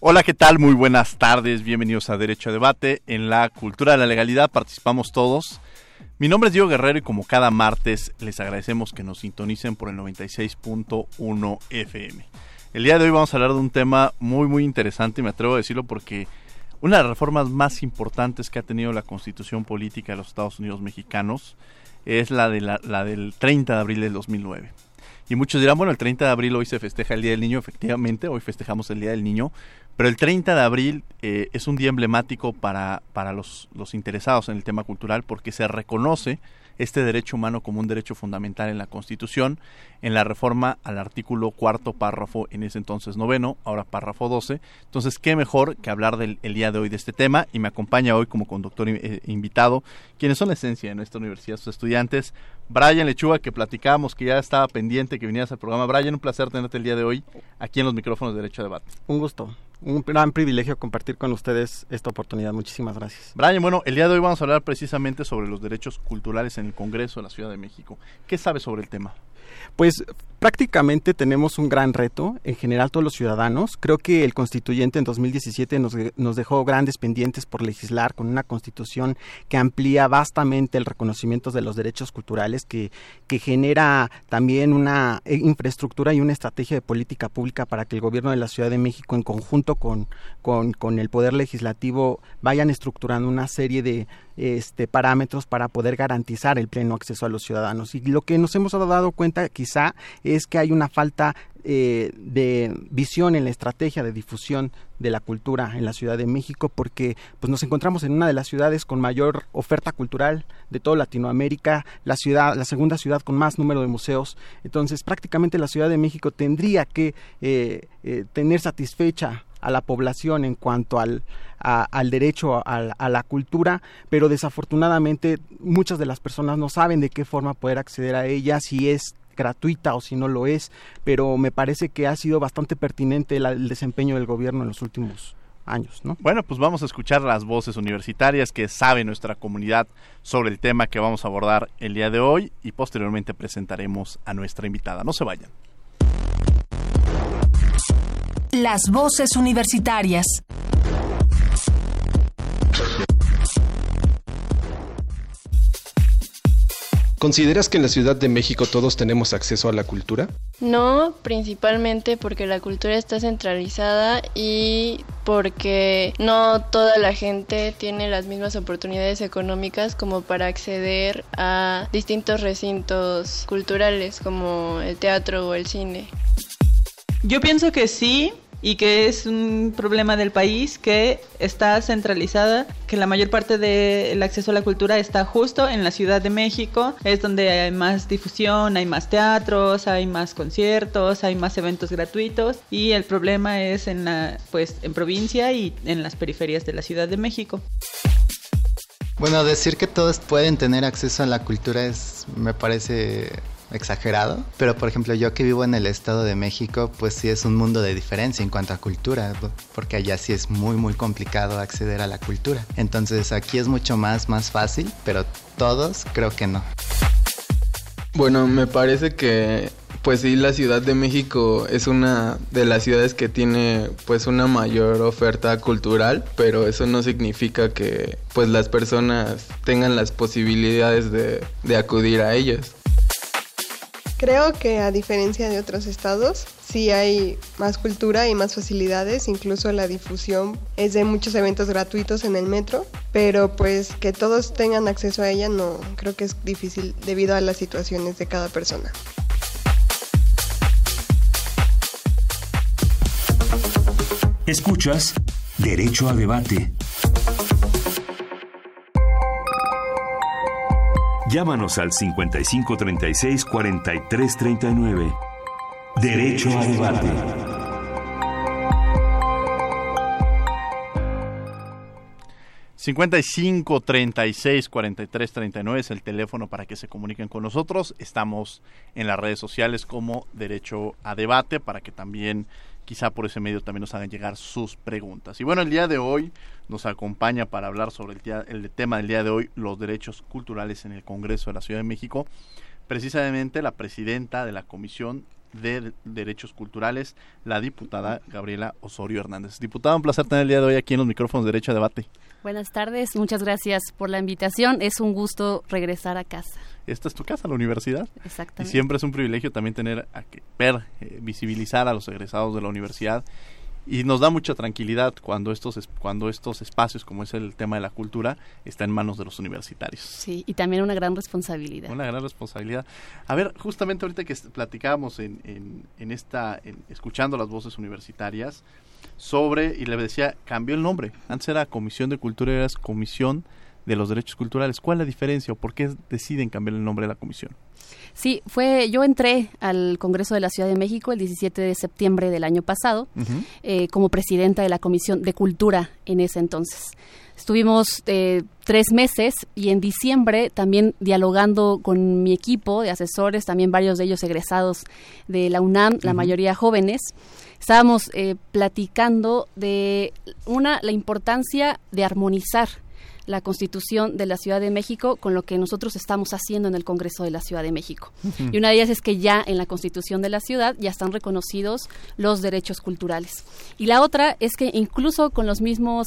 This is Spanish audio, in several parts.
Hola, ¿qué tal? Muy buenas tardes. Bienvenidos a Derecho a Debate. En la cultura de la legalidad participamos todos. Mi nombre es Diego Guerrero y como cada martes les agradecemos que nos sintonicen por el 96.1 FM. El día de hoy vamos a hablar de un tema muy muy interesante y me atrevo a decirlo porque una de las reformas más importantes que ha tenido la constitución política de los Estados Unidos mexicanos es la, de la, la del 30 de abril del 2009. Y muchos dirán, bueno, el 30 de abril hoy se festeja el Día del Niño, efectivamente, hoy festejamos el Día del Niño, pero el 30 de abril eh, es un día emblemático para, para los, los interesados en el tema cultural porque se reconoce este derecho humano como un derecho fundamental en la Constitución, en la reforma al artículo cuarto párrafo, en ese entonces noveno, ahora párrafo 12. Entonces, qué mejor que hablar del el día de hoy de este tema y me acompaña hoy como conductor eh, invitado, quienes son la esencia de nuestra universidad, sus estudiantes, Brian Lechuga, que platicábamos que ya estaba pendiente que vinieras al programa. Brian, un placer tenerte el día de hoy aquí en los micrófonos de Derecho a Debate. Un gusto un gran privilegio compartir con ustedes esta oportunidad. Muchísimas gracias. Brian, bueno, el día de hoy vamos a hablar precisamente sobre los derechos culturales en el Congreso de la Ciudad de México. ¿Qué sabes sobre el tema? Pues prácticamente tenemos un gran reto, en general todos los ciudadanos. Creo que el constituyente en 2017 nos, nos, dejó grandes pendientes por legislar con una constitución que amplía vastamente el reconocimiento de los derechos culturales, que, que genera también una eh, infraestructura y una estrategia de política pública para que el gobierno de la Ciudad de México, en conjunto con, con, con el Poder Legislativo, vayan estructurando una serie de este, parámetros para poder garantizar el pleno acceso a los ciudadanos. Y lo que nos hemos dado cuenta quizá es que hay una falta eh, de visión en la estrategia de difusión de la cultura en la Ciudad de México porque pues nos encontramos en una de las ciudades con mayor oferta cultural de toda Latinoamérica, la ciudad, la segunda ciudad con más número de museos. Entonces prácticamente la Ciudad de México tendría que eh, eh, tener satisfecha a la población en cuanto al, al derecho a, la cultura, pero desafortunadamente muchas de las personas no saben de qué forma poder acceder a ella, si es gratuita o si no lo es, pero me parece que ha sido bastante pertinente el desempeño del gobierno en los últimos años, ¿no? Bueno, pues vamos a escuchar las voces universitarias que sabe nuestra comunidad sobre el tema que vamos a abordar el día de hoy y posteriormente presentaremos a nuestra invitada. No se vayan. Las voces universitarias. ¿Consideras que en la Ciudad de México todos tenemos acceso a la cultura? No, principalmente porque la cultura está centralizada y porque no toda la gente tiene las mismas oportunidades económicas como para acceder a distintos recintos culturales como el teatro o el cine. Yo pienso que sí, y que es un problema del país que está centralizada, que la mayor parte del acceso a la cultura está justo en la Ciudad de México, es donde hay más difusión, hay más teatros, hay más conciertos, hay más eventos gratuitos y el problema es en la pues en provincia y en las periferias de la Ciudad de México. Bueno, decir que todos pueden tener acceso a la cultura es me parece exagerado, pero por ejemplo yo que vivo en el Estado de México, pues sí es un mundo de diferencia en cuanto a cultura, porque allá sí es muy muy complicado acceder a la cultura. Entonces aquí es mucho más más fácil, pero todos creo que no. Bueno, me parece que pues sí, la Ciudad de México es una de las ciudades que tiene pues una mayor oferta cultural, pero eso no significa que pues las personas tengan las posibilidades de, de acudir a ellas. Creo que a diferencia de otros estados, sí hay más cultura y más facilidades, incluso la difusión es de muchos eventos gratuitos en el metro, pero pues que todos tengan acceso a ella no creo que es difícil debido a las situaciones de cada persona. Escuchas Derecho a Debate. Llámanos al 5536 4339. Derecho a debate. ...55 36 43 39 es el teléfono para que se comuniquen con nosotros. Estamos en las redes sociales como Derecho a Debate para que también quizá por ese medio también nos hagan llegar sus preguntas. Y bueno, el día de hoy nos acompaña para hablar sobre el, el tema del día de hoy, los derechos culturales en el Congreso de la Ciudad de México, precisamente la presidenta de la Comisión de Derechos Culturales, la diputada Gabriela Osorio Hernández. Diputada, un placer tener el día de hoy aquí en los micrófonos de Derecho a Debate. Buenas tardes, muchas gracias por la invitación. Es un gusto regresar a casa. Esta es tu casa, la universidad. Exactamente. Y siempre es un privilegio también tener a que ver, eh, visibilizar a los egresados de la universidad y nos da mucha tranquilidad cuando estos cuando estos espacios como es el tema de la cultura está en manos de los universitarios. Sí y también una gran responsabilidad. Una gran responsabilidad. A ver justamente ahorita que platicábamos en, en, en esta escuchando las voces universitarias sobre y le decía cambió el nombre. Antes era comisión de cultura y es comisión de los derechos culturales cuál es la diferencia o por qué deciden cambiar el nombre de la comisión Sí, fue, yo entré al Congreso de la Ciudad de México el 17 de septiembre del año pasado eh, como presidenta de la Comisión de Cultura en ese entonces. Estuvimos eh, tres meses y en diciembre también dialogando con mi equipo de asesores, también varios de ellos egresados de la UNAM, la mayoría jóvenes. Estábamos eh, platicando de una la importancia de armonizar la Constitución de la Ciudad de México con lo que nosotros estamos haciendo en el Congreso de la Ciudad de México. Y una de ellas es que ya en la Constitución de la ciudad ya están reconocidos los derechos culturales. Y la otra es que incluso con los mismos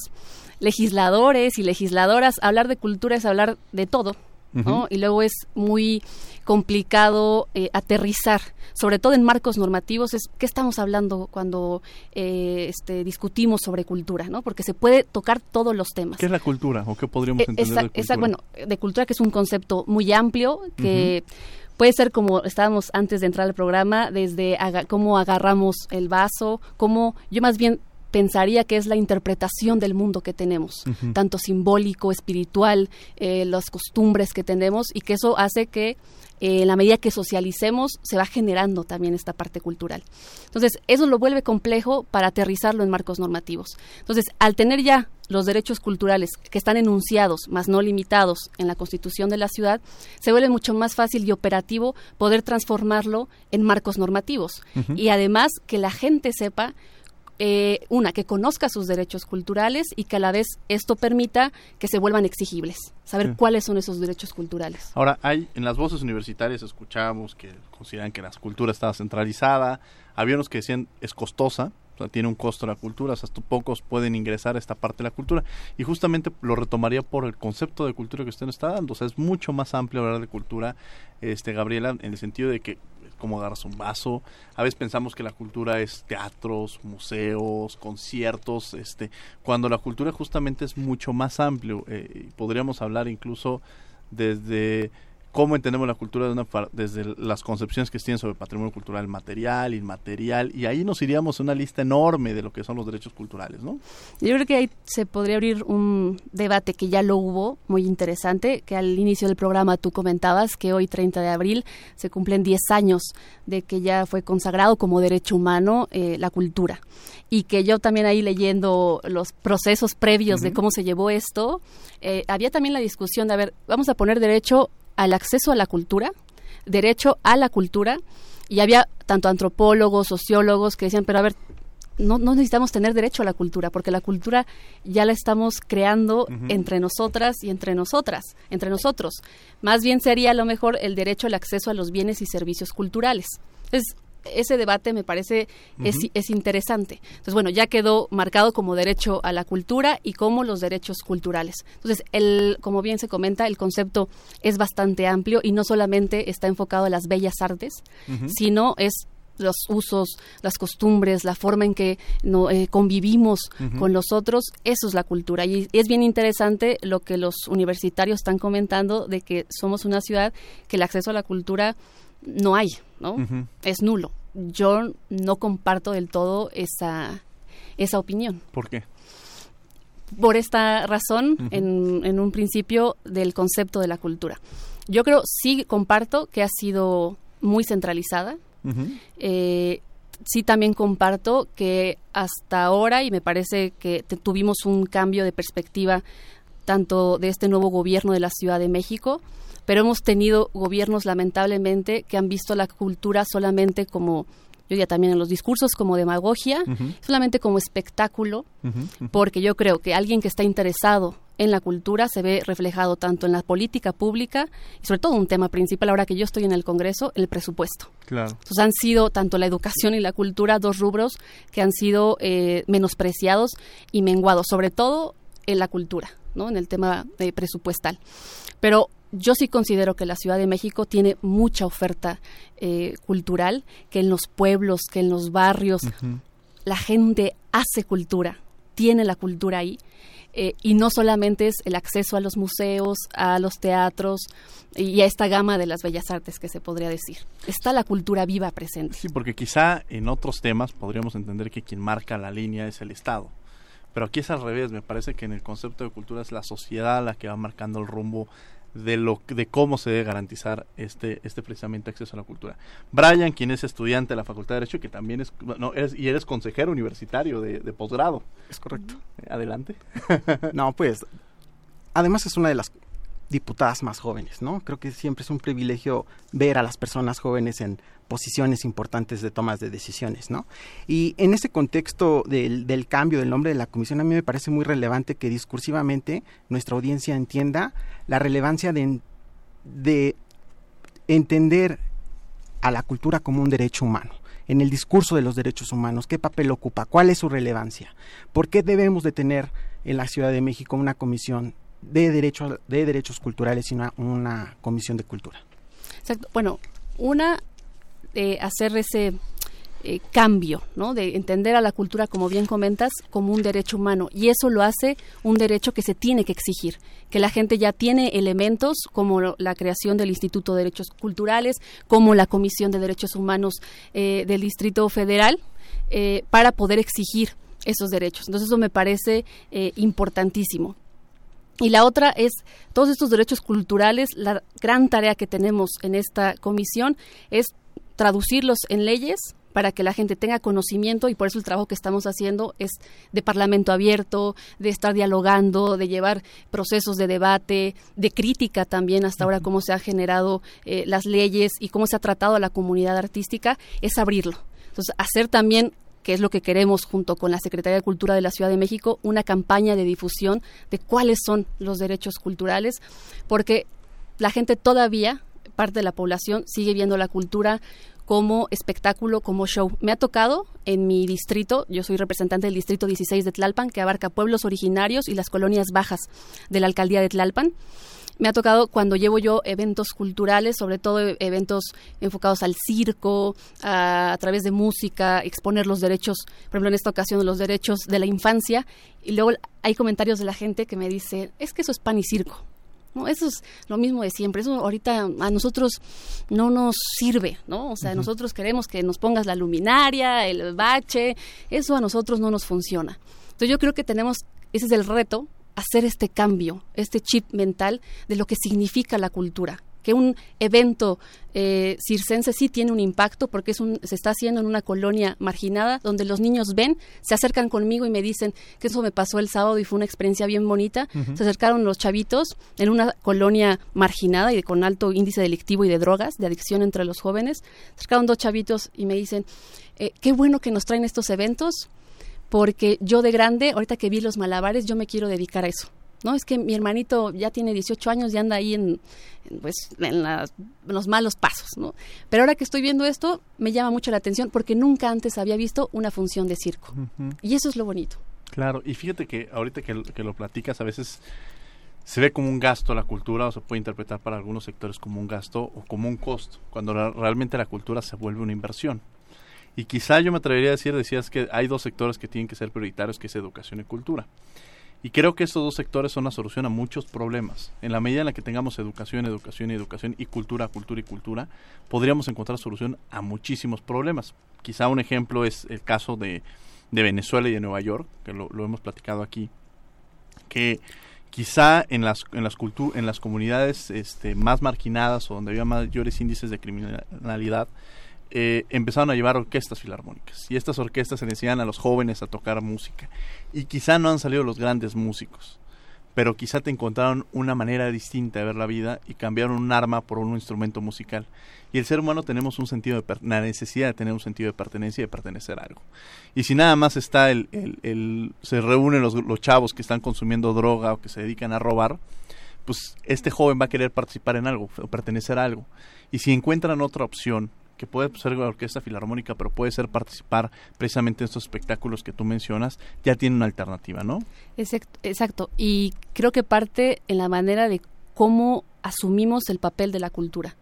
legisladores y legisladoras, hablar de cultura es hablar de todo, y luego es muy complicado eh, aterrizar, sobre todo en marcos normativos, es qué estamos hablando cuando eh, este, discutimos sobre cultura, ¿no? Porque se puede tocar todos los temas. ¿Qué es la cultura o qué podríamos entender de cultura? bueno, de cultura que es un concepto muy amplio que puede ser como estábamos antes de entrar al programa, desde cómo agarramos el vaso, cómo yo más bien pensaría que es la interpretación del mundo que tenemos, tanto simbólico, espiritual, eh, las costumbres que tenemos y que eso hace que eh, en la medida que socialicemos se va generando también esta parte cultural. Entonces, eso lo vuelve complejo para aterrizarlo en marcos normativos. Entonces, al tener ya los derechos culturales que están enunciados, más no limitados, en la Constitución de la ciudad, se vuelve mucho más fácil y operativo poder transformarlo en marcos normativos. Y además que la gente sepa eh, una, que conozca sus derechos culturales y que a la vez esto permita que se vuelvan exigibles, saber cuáles son esos derechos culturales. Ahora, hay en las voces universitarias escuchamos que consideran que la cultura está centralizada, había unos que decían es costosa, o sea, tiene un costo la cultura, o sea, pocos pueden ingresar a esta parte de la cultura. Y justamente lo retomaría por el concepto de cultura que usted nos está dando. O sea, es mucho más amplio hablar de cultura, este Gabriela, en el sentido de que cómo agarras un vaso. A veces pensamos que la cultura es teatros, museos, conciertos, este, cuando la cultura justamente es mucho más amplio. Eh, podríamos hablar incluso desde cómo entendemos la cultura de una, desde las concepciones que tienen sobre patrimonio cultural material, inmaterial, y ahí nos iríamos a una lista enorme de lo que son los derechos culturales, ¿no? Yo creo que ahí se podría abrir un debate que ya lo hubo, muy interesante, que al inicio del programa tú comentabas que hoy, 30 de abril, se cumplen 10 años de que ya fue consagrado como derecho humano eh, la cultura. Y que yo también ahí leyendo los procesos previos de cómo se llevó esto, eh, había también la discusión de, a ver, vamos a poner derecho al acceso a la cultura, derecho a la cultura, y había tanto antropólogos, sociólogos que decían, pero a ver, no, no, necesitamos tener derecho a la cultura, porque la cultura ya la estamos creando entre nosotras y entre nosotras, entre nosotros. Más bien sería a lo mejor el derecho al acceso a los bienes y servicios culturales Entonces, ese debate me parece es, es, interesante. Entonces, bueno, ya quedó marcado como derecho a la cultura y como los derechos culturales. Entonces, el, como bien se comenta, el concepto es bastante amplio y no solamente está enfocado a las bellas artes, sino es los usos, las costumbres, la forma en que no, eh, convivimos con los otros, eso es la cultura. Y es bien interesante lo que los universitarios están comentando de que somos una ciudad que el acceso a la cultura no hay, ¿no? Es nulo. Yo no comparto del todo esa, esa opinión. ¿Por qué? Por esta razón, en, en un principio, del concepto de la cultura. Yo creo, sí comparto que ha sido muy centralizada, eh, sí también comparto que hasta ahora, y me parece que tuvimos un cambio de perspectiva tanto de este nuevo gobierno de la Ciudad de México, pero hemos tenido gobiernos lamentablemente que han visto la cultura solamente como yo diría también en los discursos como demagogia, solamente como espectáculo, porque yo creo que alguien que está interesado en la cultura se ve reflejado tanto en la política pública y sobre todo un tema principal ahora que yo estoy en el Congreso, el presupuesto. Claro. Entonces han sido tanto la educación y la cultura dos rubros que han sido eh, menospreciados y menguados, sobre todo en la cultura, ¿no? En el tema de presupuestal. Pero yo sí considero que la Ciudad de México tiene mucha oferta eh, cultural, que en los pueblos, que en los barrios, la gente hace cultura, tiene la cultura ahí. Eh, y no solamente es el acceso a los museos, a los teatros y a esta gama de las bellas artes que se podría decir. Está la cultura viva presente. Sí, porque quizá en otros temas podríamos entender que quien marca la línea es el Estado. Pero aquí es al revés, me parece que en el concepto de cultura es la sociedad la que va marcando el rumbo de lo de cómo se debe garantizar este este precisamente acceso a la cultura. Brian, quien es estudiante de la Facultad de Derecho, que también es no eres y eres consejero universitario de, de posgrado. Es correcto. Adelante. no, pues además es una de las diputadas más jóvenes, ¿no? Creo que siempre es un privilegio ver a las personas jóvenes en posiciones importantes de tomas de decisiones, ¿no? Y en ese contexto del, del, cambio del nombre de la comisión, a mí me parece muy relevante que discursivamente nuestra audiencia entienda la relevancia de, de entender a la cultura como un derecho humano en el discurso de los derechos humanos, qué papel ocupa, cuál es su relevancia, por qué debemos de tener en la Ciudad de México una comisión de, derecho, de derechos culturales y una, comisión de cultura. Exacto. Bueno, una, eh, hacer ese eh, cambio, ¿no? De entender a la cultura, como bien comentas, como un derecho humano. Y eso lo hace un derecho que se tiene que exigir, que la gente ya tiene elementos como la creación del Instituto de Derechos Culturales, como la Comisión de Derechos Humanos eh, del Distrito Federal, para poder exigir esos derechos. Entonces eso me parece importantísimo. Y la otra es todos estos derechos culturales, la gran tarea que tenemos en esta comisión es traducirlos en leyes para que la gente tenga conocimiento y por eso el trabajo que estamos haciendo es de parlamento abierto, de estar dialogando, de llevar procesos de debate, de crítica también hasta ahora cómo se han generado eh, las leyes y cómo se ha tratado a la comunidad artística, es abrirlo. Entonces, hacer también que es lo que queremos junto con la Secretaría de Cultura de la Ciudad de México, una campaña de difusión de cuáles son los derechos culturales, porque la gente todavía, parte de la población, sigue viendo la cultura como espectáculo, como show. Me ha tocado en mi distrito, yo soy representante del distrito 16 de Tlalpan, que abarca pueblos originarios y las colonias bajas de la alcaldía de Tlalpan me ha tocado cuando llevo yo eventos culturales, sobre todo eventos enfocados al circo, a, través de música, exponer los derechos, por ejemplo en esta ocasión los derechos de la infancia, y luego hay comentarios de la gente que me dice, es que eso es pan y circo. No, eso es lo mismo de siempre. Eso ahorita a nosotros no nos sirve, ¿no? O sea, nosotros queremos que nos pongas la luminaria, el bache, eso a nosotros no nos funciona. Entonces yo creo que tenemos, ese es el reto hacer este cambio, este chip mental de lo que significa la cultura que un evento eh, circense sí tiene un impacto porque es un, se está haciendo en una colonia marginada donde los niños ven, se acercan conmigo y me dicen que eso me pasó el sábado y fue una experiencia bien bonita. Se acercaron los chavitos en una colonia marginada y con alto índice delictivo y de drogas, de adicción entre los jóvenes. Se acercaron dos chavitos y me dicen, eh, qué bueno que nos traen estos eventos porque yo de grande, ahorita que vi los malabares, yo me quiero dedicar a eso. no, es que mi hermanito ya tiene 18 años y anda ahí en, pues, en, los malos pasos, ¿no? Pero ahora que estoy viendo esto, me llama mucho la atención porque nunca antes había visto una función de circo. Y eso es lo bonito. Claro, y fíjate que ahorita que, que lo platicas, a veces se ve como un gasto la cultura o se puede interpretar para algunos sectores como un gasto o como un costo, cuando realmente la cultura se vuelve una inversión. Y quizá yo me atrevería a decir, decías que hay dos sectores que tienen que ser prioritarios, que es educación y cultura. Y creo que estos dos sectores son la solución a muchos problemas. En la medida en la que tengamos educación, educación y educación y cultura, cultura y cultura, podríamos encontrar solución a muchísimos problemas. Quizá un ejemplo es el caso de, de Venezuela y de Nueva York, que lo, lo hemos platicado aquí, que quizá en las en las en las comunidades este, más marginadas o donde había mayores índices de criminalidad eh, empezaron a llevar orquestas filarmónicas y estas orquestas se enseñan a los jóvenes a tocar música y quizá no han salido los grandes músicos pero quizá te encontraron una manera distinta de ver la vida y cambiaron un arma por un instrumento musical. Y el ser humano tenemos un sentido de la necesidad de tener un sentido de pertenencia y de pertenecer a algo. Y si nada más está el, el, se reúnen los, los chavos que están consumiendo droga o que se dedican a robar, pues este joven va a querer participar en algo o pertenecer a algo. Y si encuentran otra opción que puede ser la orquesta filarmónica, pero puede ser participar precisamente en estos espectáculos que tú mencionas, ya tiene una alternativa, ¿no? Exacto, exacto. Y creo que parte en la manera de cómo asumimos el papel de la cultura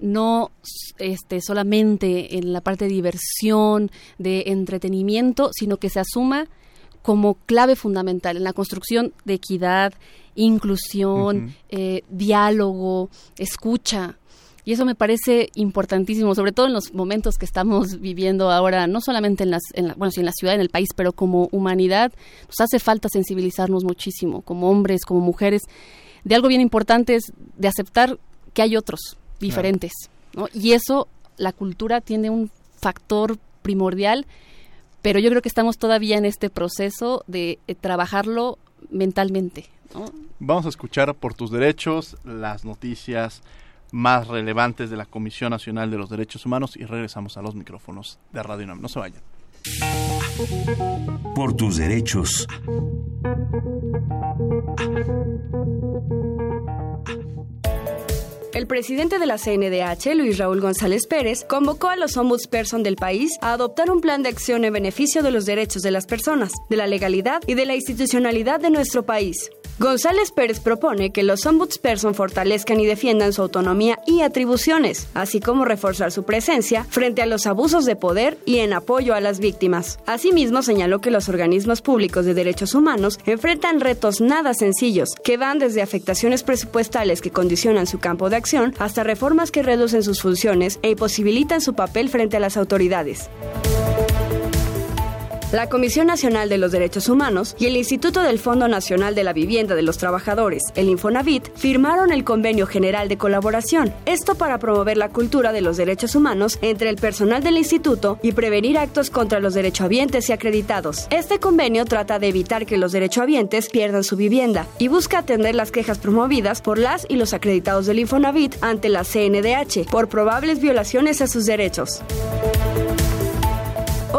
no este, solamente en la parte de diversión, de entretenimiento, sino que se asuma como clave fundamental en la construcción de equidad, inclusión, eh, diálogo, escucha. Y eso me parece importantísimo, sobre todo en los momentos que estamos viviendo ahora, no solamente en las, en la, bueno, sí, en la ciudad, en el país, pero como humanidad, nos hace falta sensibilizarnos muchísimo, como hombres, como mujeres, de algo bien importante es de aceptar que hay otros diferentes, ¿no? Y eso, la cultura tiene un factor primordial, pero yo creo que estamos todavía en este proceso de eh, trabajarlo mentalmente. ¿no? Vamos a escuchar por tus derechos las noticias más relevantes de la Comisión Nacional de los Derechos Humanos y regresamos a los micrófonos de Radio UNAM. No se vayan. Por tus derechos. El presidente de la CNDH, Luis Raúl González Pérez, convocó a los ombudsperson del país a adoptar un plan de acción en beneficio de los derechos de las personas, de la legalidad y de la institucionalidad de nuestro país. González Pérez propone que los ombudsperson fortalezcan y defiendan su autonomía y atribuciones, así como reforzar su presencia frente a los abusos de poder y en apoyo a las víctimas. Asimismo, señaló que los organismos públicos de derechos humanos enfrentan retos nada sencillos, que van desde afectaciones presupuestales que condicionan su campo de acción hasta reformas que reducen sus funciones e imposibilitan su papel frente a las autoridades. La Comisión Nacional de los Derechos Humanos y el Instituto del Fondo Nacional de la Vivienda de los Trabajadores, el Infonavit, firmaron el Convenio General de Colaboración. Esto para promover la cultura de los derechos humanos entre el personal del instituto y prevenir actos contra los derechohabientes y acreditados. Este convenio trata de evitar que los derechohabientes pierdan su vivienda y busca atender las quejas promovidas por las y los acreditados del Infonavit ante la CNDH por probables violaciones a sus derechos.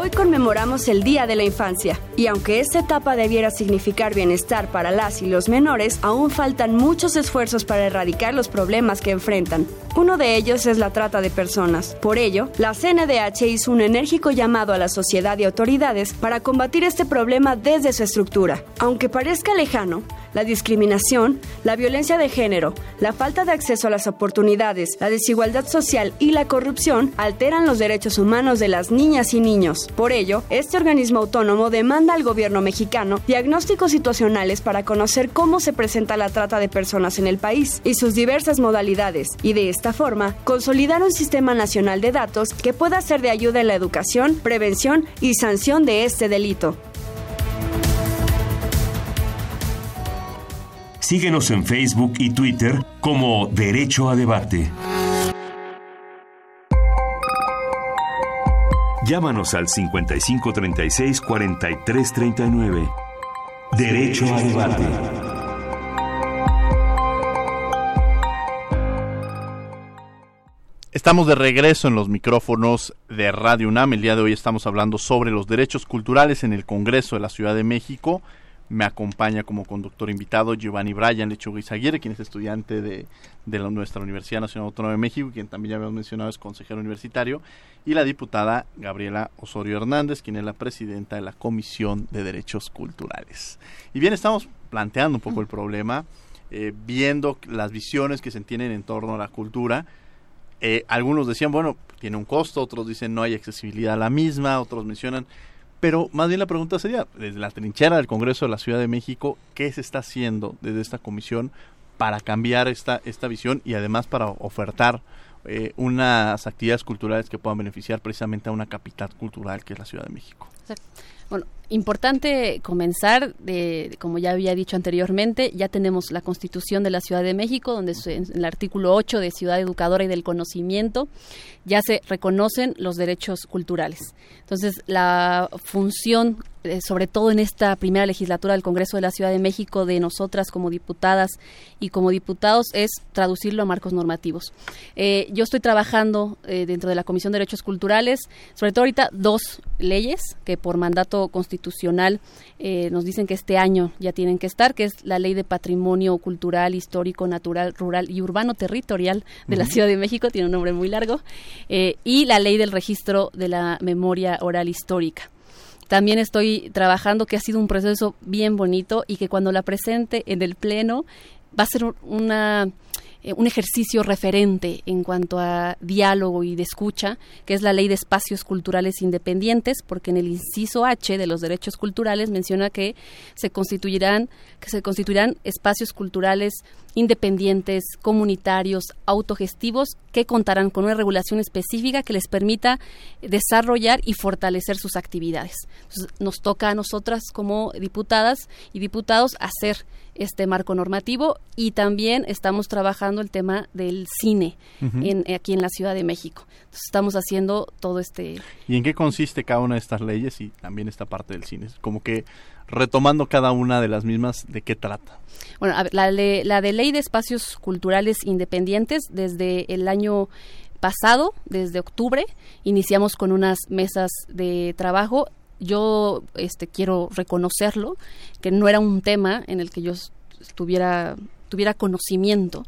Hoy conmemoramos el Día de la Infancia y aunque esta etapa debiera significar bienestar para las y los menores, aún faltan muchos esfuerzos para erradicar los problemas que enfrentan. Uno de ellos es la trata de personas. Por ello, la CNDH hizo un enérgico llamado a la sociedad y autoridades para combatir este problema desde su estructura. Aunque parezca lejano, la discriminación, la violencia de género, la falta de acceso a las oportunidades, la desigualdad social y la corrupción alteran los derechos humanos de las niñas y niños. Por ello, este organismo autónomo demanda al gobierno mexicano diagnósticos situacionales para conocer cómo se presenta la trata de personas en el país y sus diversas modalidades, y de esta forma, consolidar un sistema nacional de datos que pueda ser de ayuda en la educación, prevención y sanción de este delito. Síguenos en Facebook y Twitter como Derecho a Debate. Llámanos al 5536 4339. Derecho a Debate. Estamos de regreso en los micrófonos de Radio UNAM. El día de hoy estamos hablando sobre los derechos culturales en el Congreso de la Ciudad de México Me acompaña como conductor invitado Giovanni Bryan Lechuga Izaguirre, quien es estudiante de, de la, nuestra Universidad Nacional Autónoma de México, quien también ya habíamos mencionado es consejero universitario, y la diputada Gabriela Osorio Hernández, quien es la presidenta de la Comisión de Derechos Culturales. Y bien, estamos planteando un poco el problema, eh, viendo las visiones que se tienen en torno a la cultura. Eh, algunos decían, bueno, tiene un costo, otros dicen no hay accesibilidad a la misma, otros mencionan pero más bien la pregunta sería, desde la trinchera del Congreso de la Ciudad de México, ¿qué se está haciendo desde esta comisión para cambiar esta, esta visión y además para ofertar eh, unas actividades culturales que puedan beneficiar precisamente a una capital cultural que es la Ciudad de México? Bueno, importante comenzar, de, como ya había dicho anteriormente, ya tenemos la Constitución de la Ciudad de México, donde en el artículo 8 de Ciudad Educadora y del Conocimiento ya se reconocen los derechos culturales. Entonces, la función eh, sobre todo en esta primera legislatura del Congreso de la Ciudad de México, de nosotras como diputadas y como diputados, es traducirlo a marcos normativos. Eh, yo estoy trabajando eh, dentro de la Comisión de Derechos Culturales, sobre todo ahorita dos leyes que por mandato constitucional nos dicen que este año ya tienen que estar, que es la Ley de Patrimonio Cultural, Histórico, Natural, Rural y Urbano Territorial de la Ciudad de México, tiene un nombre muy largo, y la Ley del Registro de la Memoria Oral Histórica. También estoy trabajando, que ha sido un proceso bien bonito y que cuando la presente en el Pleno va a ser una eh, un ejercicio referente en cuanto a diálogo y de escucha, que es la Ley de Espacios Culturales Independientes, porque en el inciso H de los derechos culturales menciona que se constituirán que se constituirán espacios culturales independientes, comunitarios, autogestivos que contarán con una regulación específica que les permita desarrollar y fortalecer sus actividades. nos toca a nosotras como diputadas y diputados hacer este marco normativo y también estamos trabajando el tema del cine en, aquí en la Ciudad de México. Entonces estamos haciendo todo este... ¿Y en qué consiste cada una de estas leyes y también esta parte del cine? Como que retomando cada una de las mismas, ¿de qué trata? Bueno, la, la de ley de espacios culturales independientes desde el año pasado, desde octubre, iniciamos con unas mesas de trabajo yo este quiero reconocerlo que no era un tema en el que yo estuviera tuviera conocimiento.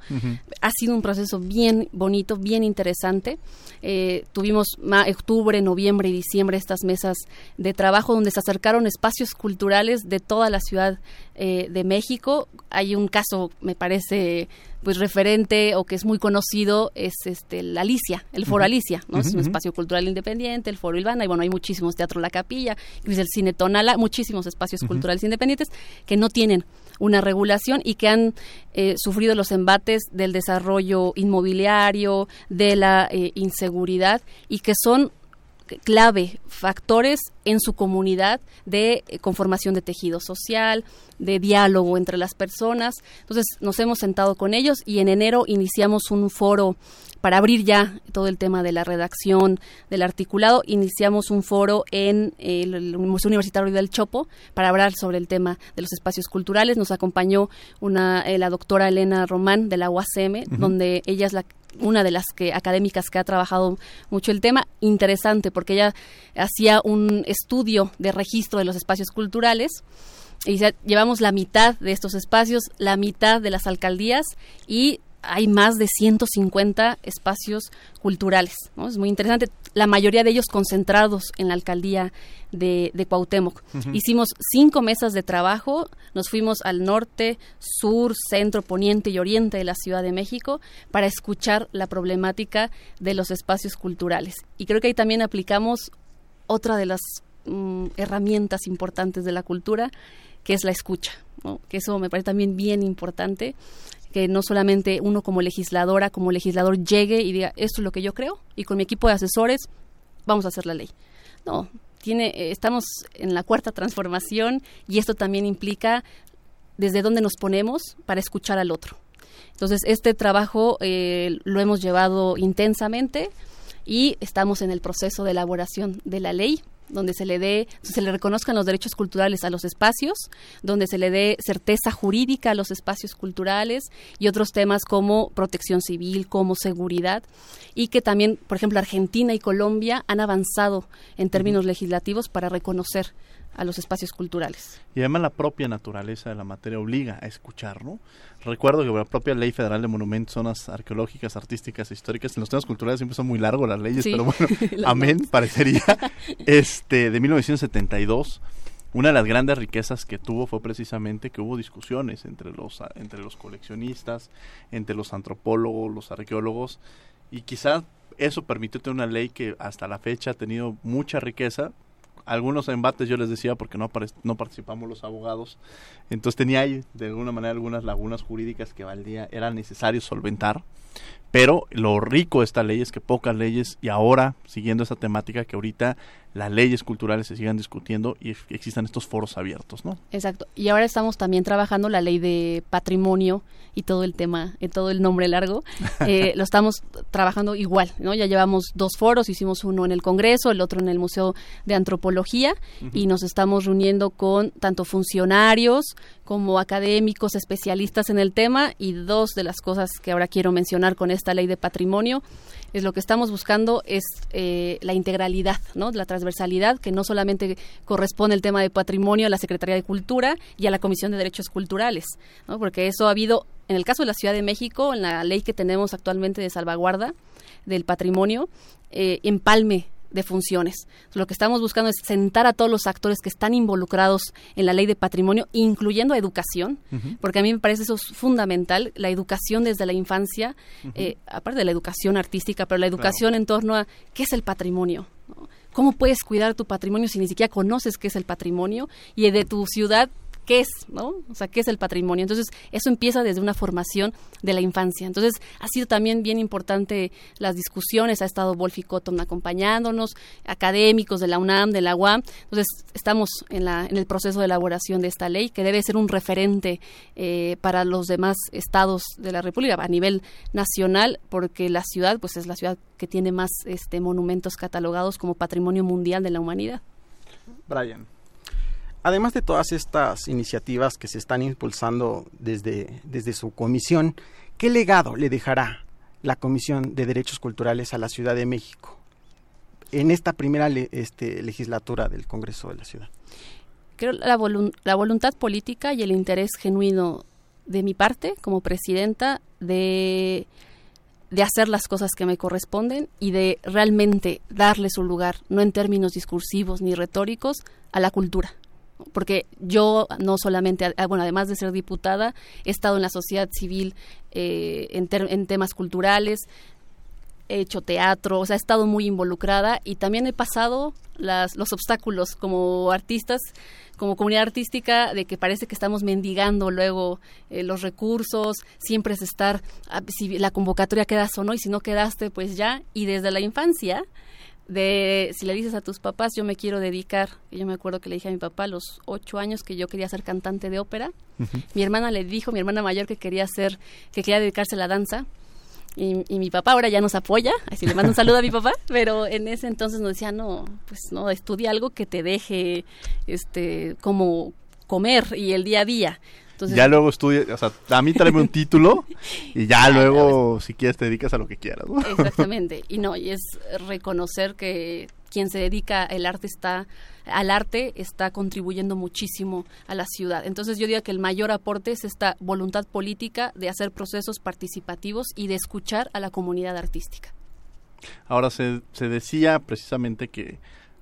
Ha sido un proceso bien bonito, bien interesante. Eh, tuvimos octubre, noviembre y diciembre estas mesas de trabajo donde se acercaron espacios culturales de toda la Ciudad eh, de México. Hay un caso, me parece, pues referente o que es muy conocido es este la Alicia, el Foro Alicia, ¿no? es un espacio cultural independiente, el Foro Ilvana, y bueno, hay muchísimos Teatro La Capilla, el Cine Tonala, muchísimos espacios culturales independientes que no tienen una regulación y que han eh, sufrido los embates del desarrollo inmobiliario, de la eh, inseguridad y que son clave, factores en su comunidad de eh, conformación de tejido social, de diálogo entre las personas. Entonces nos hemos sentado con ellos y en enero iniciamos un foro para abrir ya todo el tema de la redacción del articulado, iniciamos un foro en el Museo Universitario del Chopo para hablar sobre el tema de los espacios culturales. Nos acompañó una, eh, la doctora Elena Román de la UACM, donde ella es la una de las que académicas que ha trabajado mucho el tema, interesante porque ella hacía un estudio de registro de los espacios culturales y llevamos la mitad de estos espacios, la mitad de las alcaldías y hay más de 150 espacios culturales. Es muy interesante. La mayoría de ellos concentrados en la alcaldía de, de Cuauhtémoc. Hicimos cinco mesas de trabajo. Nos fuimos al norte, sur, centro, poniente y oriente de la Ciudad de México para escuchar la problemática de los espacios culturales. Y creo que ahí también aplicamos otra de las mm, herramientas importantes de la cultura, que es la escucha. que eso me parece también bien importante que no solamente uno como legisladora, como legislador llegue y diga, esto es lo que yo creo, y con mi equipo de asesores vamos a hacer la ley. No, tiene, eh, estamos en la cuarta transformación y esto también implica desde dónde nos ponemos para escuchar al otro. Entonces, este trabajo eh, lo hemos llevado intensamente y estamos en el proceso de elaboración de la ley donde se le dé, se le reconozcan los derechos culturales a los espacios, donde se le dé certeza jurídica a los espacios culturales y otros temas como protección civil, como seguridad, y que también, por ejemplo, Argentina y Colombia han avanzado en términos legislativos para reconocer a los espacios culturales. Y además la propia naturaleza de la materia obliga a escuchar, ¿no? Recuerdo que la propia Ley Federal de Monumentos, Zonas Arqueológicas, Artísticas e Históricas, en los temas culturales siempre son muy largos las leyes, pero bueno, amén, parecería, este, de 1972 una de las grandes riquezas que tuvo fue precisamente que hubo discusiones entre los entre los coleccionistas, entre los antropólogos, los arqueólogos y quizás eso permitió tener una ley que hasta la fecha ha tenido mucha riqueza. Algunos embates yo les decía porque no, no participamos los abogados. Entonces tenía ahí de alguna manera algunas lagunas jurídicas que valdría, era necesario solventar. Pero lo rico de esta ley es que pocas leyes, y ahora, siguiendo esa temática, que ahorita las leyes culturales se sigan discutiendo y existan estos foros abiertos, ¿no? Exacto. Y ahora estamos también trabajando la ley de patrimonio y todo el tema, eh, todo el nombre largo, eh, lo estamos trabajando igual, ¿no? Ya llevamos dos foros, hicimos uno en el Congreso, el otro en el Museo de Antropología y nos estamos reuniendo con tanto funcionarios como académicos, especialistas en el tema y dos de las cosas que ahora quiero mencionar con esta ley de patrimonio es lo que estamos buscando es eh, la integralidad, ¿no? la transversalidad, que no solamente corresponde el tema de patrimonio a la Secretaría de Cultura y a la Comisión de Derechos Culturales, ¿no? porque eso ha habido, en el caso de la Ciudad de México, en la ley que tenemos actualmente de salvaguarda del patrimonio, eh, empalme de funciones. Lo que estamos buscando es sentar a todos los actores que están involucrados en la ley de patrimonio, incluyendo educación, porque a mí me parece eso fundamental, la educación desde la infancia, eh, aparte de la educación artística, pero la educación en torno a qué es el patrimonio. ¿Cómo puedes cuidar tu patrimonio si ni siquiera conoces qué es el patrimonio? Y de tu ciudad qué es, ¿no? O sea, qué es el patrimonio. Entonces, eso empieza desde una formación de la infancia. Entonces, ha sido también bien importante las discusiones, ha estado Wolfi Cotton acompañándonos, académicos de la UNAM, de la UAM. Entonces, estamos en, la, en el proceso de elaboración de esta ley, que debe ser un referente eh, para los demás estados de la República a nivel nacional, porque la ciudad, pues es la ciudad que tiene más este, monumentos catalogados como patrimonio mundial de la humanidad. Brian. Además de todas estas iniciativas que se están impulsando desde, desde su comisión, ¿qué legado le dejará la Comisión de Derechos Culturales a la Ciudad de México en esta primera este, legislatura del Congreso de la Ciudad? Creo la, la voluntad política y el interés genuino de mi parte como presidenta de de hacer las cosas que me corresponden y de realmente darle su lugar, no en términos discursivos ni retóricos, a la cultura porque yo no solamente, bueno, además de ser diputada, he estado en la sociedad civil eh, en, temas culturales, he hecho teatro, o sea, he estado muy involucrada y también he pasado las, los obstáculos como artistas, como comunidad artística, de que parece que estamos mendigando luego eh, los recursos, siempre es estar, ah, si la convocatoria quedas o no, y si no quedaste, pues ya, y desde la infancia de si le dices a tus papás yo me quiero dedicar yo me acuerdo que le dije a mi papá a los ocho años que yo quería ser cantante de ópera. Mi hermana le dijo mi hermana mayor que quería ser que quería dedicarse a la danza. Y, mi papá ahora ya nos apoya así le mando un saludo a mi papá pero en ese entonces nos decía no pues no estudia algo que te deje este como comer y el día a día ya luego estudia, o sea, a mí tráeme un título y ya luego, si quieres, te dedicas a lo que quieras. Exactamente. Y no, y es reconocer que quien se dedica el arte está al arte está contribuyendo muchísimo a la ciudad. Entonces yo diría que el mayor aporte es esta voluntad política de hacer procesos participativos y de escuchar a la comunidad artística. Ahora se, se decía precisamente que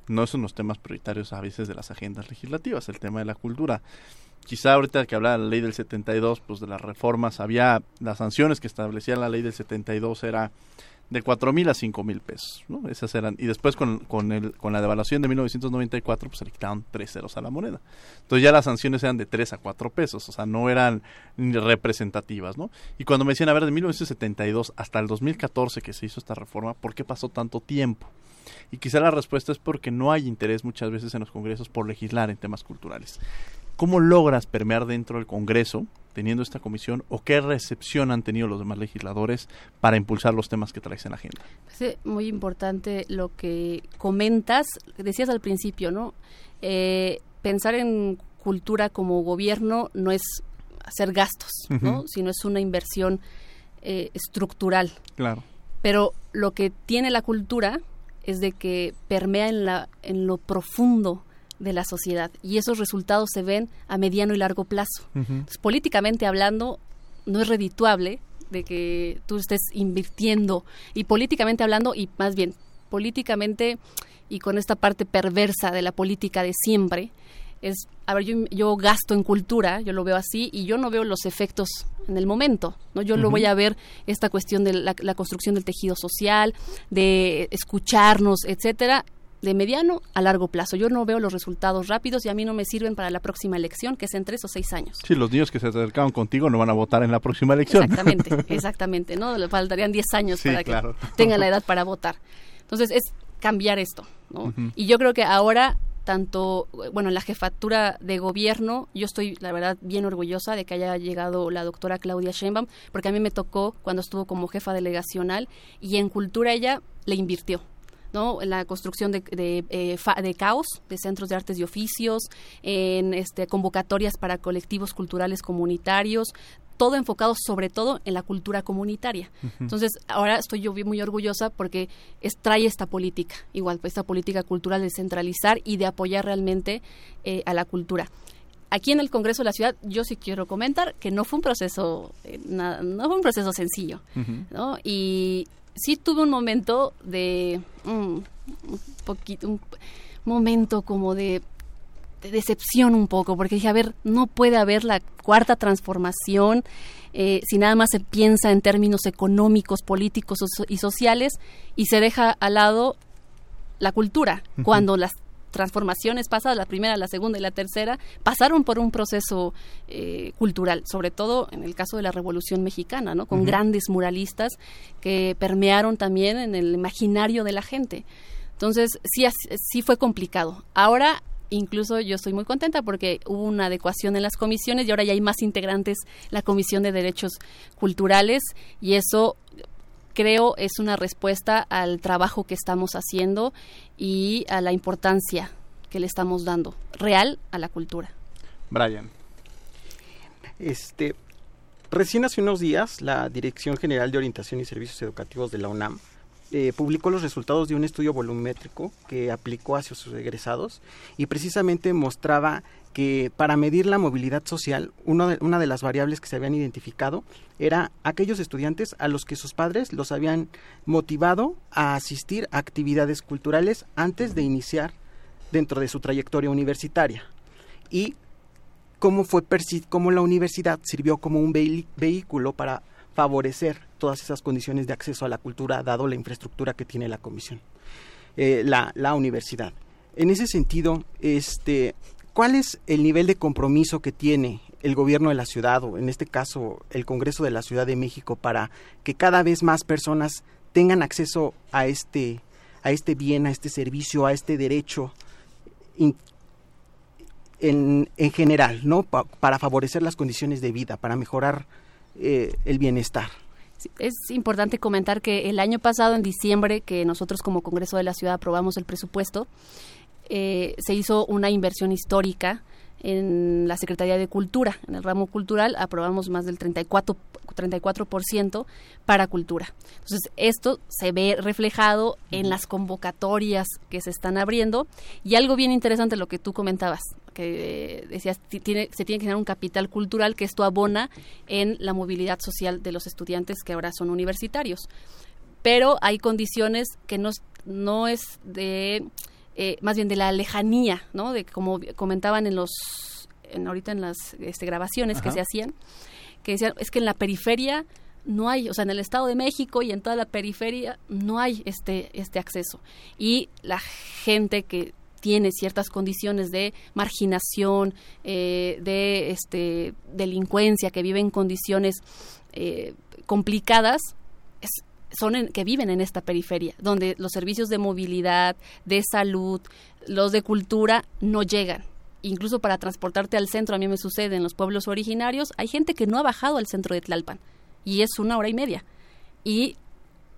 no son los temas prioritarios a veces de las agendas legislativas, el tema de la cultura quizá ahorita que hablaba de la ley del 72, pues de las reformas, había las sanciones que establecía la ley del 72 era de cuatro mil a cinco mil pesos, ¿no? Esas eran, y después con, con, el, con la devaluación de 1994, pues se le quitaron tres ceros a la moneda. Entonces ya las sanciones eran de 3 a 4 pesos, o sea, no eran representativas, ¿no? Y cuando me decían, a ver, de 1972 hasta el 2014 que se hizo esta reforma, ¿por qué pasó tanto tiempo? Y quizá la respuesta es porque no hay interés muchas veces en los congresos por legislar en temas culturales. ¿Cómo logras permear dentro del Congreso teniendo esta comisión o qué recepción han tenido los demás legisladores para impulsar los temas que traes en la agenda? Es muy importante lo que comentas, decías al principio, ¿no? Eh, pensar en cultura como gobierno no es hacer gastos, ¿no? Sino es una inversión eh, estructural. Claro. Pero lo que tiene la cultura es de que permea en, la, en lo profundo de la sociedad. Y esos resultados se ven a mediano y largo plazo. políticamente hablando, no es redituable de que tú estés invirtiendo y políticamente hablando y más bien políticamente y con esta parte perversa de la política de siempre es a ver yo, yo gasto en cultura yo lo veo así y yo no veo los efectos en el momento no yo lo voy a ver esta cuestión de la, la, construcción del tejido social de escucharnos etcétera de mediano a largo plazo. Yo no veo los resultados rápidos y a mí no me sirven para la próxima elección, que es en tres o seis años. Sí, los niños que se acercaron contigo no van a votar en la próxima elección. Exactamente, exactamente, ¿no? Le faltarían diez años para que tengan la edad para votar. Entonces, es cambiar esto, ¿no? Y yo creo que ahora tanto, bueno, en la jefatura de gobierno, yo estoy, la verdad, bien orgullosa de que haya llegado la doctora Claudia Sheinbaum, porque a mí me tocó cuando estuvo como jefa delegacional y en cultura ella le invirtió. ¿No? La construcción de, de, eh, de, caos, de centros de artes y oficios, en este, convocatorias para colectivos culturales comunitarios, todo enfocado sobre todo en la cultura comunitaria. Entonces, ahora estoy yo muy orgullosa porque trae esta política, igual, pues, esta política cultural de centralizar y de apoyar realmente eh, a la cultura. Aquí en el Congreso de la Ciudad, yo sí quiero comentar que no fue un proceso, eh, no fue un proceso sencillo, ¿no? Y sí tuve un momento de, mm, un poquito, un momento como de decepción un poco, porque dije, a ver, no puede haber la cuarta transformación eh, si nada más se piensa en términos económicos, políticos y sociales y se deja al lado la cultura, cuando las transformaciones pasadas, la primera, la segunda y la tercera, pasaron por un proceso eh, cultural, sobre todo en el caso de la Revolución Mexicana, ¿no? Con grandes muralistas que permearon también en el imaginario de la gente. Entonces, sí, sí fue complicado. Ahora Incluso yo estoy muy contenta porque hubo una adecuación en las comisiones y ahora ya hay más integrantes la Comisión de Derechos Culturales y eso creo es una respuesta al trabajo que estamos haciendo y a la importancia que le estamos dando real a la cultura. Brian. Este, recién hace unos días la Dirección General de Orientación y Servicios Educativos de la UNAM eh, publicó los resultados de un estudio volumétrico que aplicó hacia sus egresados y precisamente mostraba que para medir la movilidad social, de, una de las variables que se habían identificado era aquellos estudiantes a los que sus padres los habían motivado a asistir a actividades culturales antes de iniciar dentro de su trayectoria universitaria. Y cómo fue cómo la universidad sirvió como un vehículo para favorecer todas esas condiciones de acceso a la cultura, dado la infraestructura que tiene la comisión, eh, la, la, universidad. En ese sentido, este, ¿cuál es el nivel de compromiso que tiene el gobierno de la ciudad, o en este caso el Congreso de la Ciudad de México, para que cada vez más personas tengan acceso a este, a este bien, a este servicio, a este derecho en, en, general, ¿no? para favorecer las condiciones de vida, para mejorar eh, el bienestar. Es importante comentar que el año pasado, en diciembre, que nosotros como Congreso de la Ciudad aprobamos el presupuesto, eh, se hizo una inversión histórica en la Secretaría de Cultura. En el ramo cultural aprobamos más del 34%, 34 para cultura. Entonces, esto se ve reflejado en las convocatorias que se están abriendo y algo bien interesante lo que tú comentabas, que decías, tiene, se tiene que generar un capital cultural que esto abona en la movilidad social de los estudiantes que ahora son universitarios. Pero hay condiciones que no, no es de eh, más bien de la lejanía, ¿no? De como comentaban en los, en, ahorita en las este, grabaciones que se hacían, que decían, es que en la periferia no hay, o sea, en el Estado de México y en toda la periferia no hay este, este acceso. Y la gente que tiene ciertas condiciones de marginación, eh, de este, delincuencia, que vive en condiciones eh, complicadas, es, son que viven en esta periferia, donde los servicios de movilidad, de salud, los de cultura no llegan. Incluso para transportarte al centro, a mí me sucede en los pueblos originarios, hay gente que no ha bajado al centro de Tlalpan y es una hora y media. Y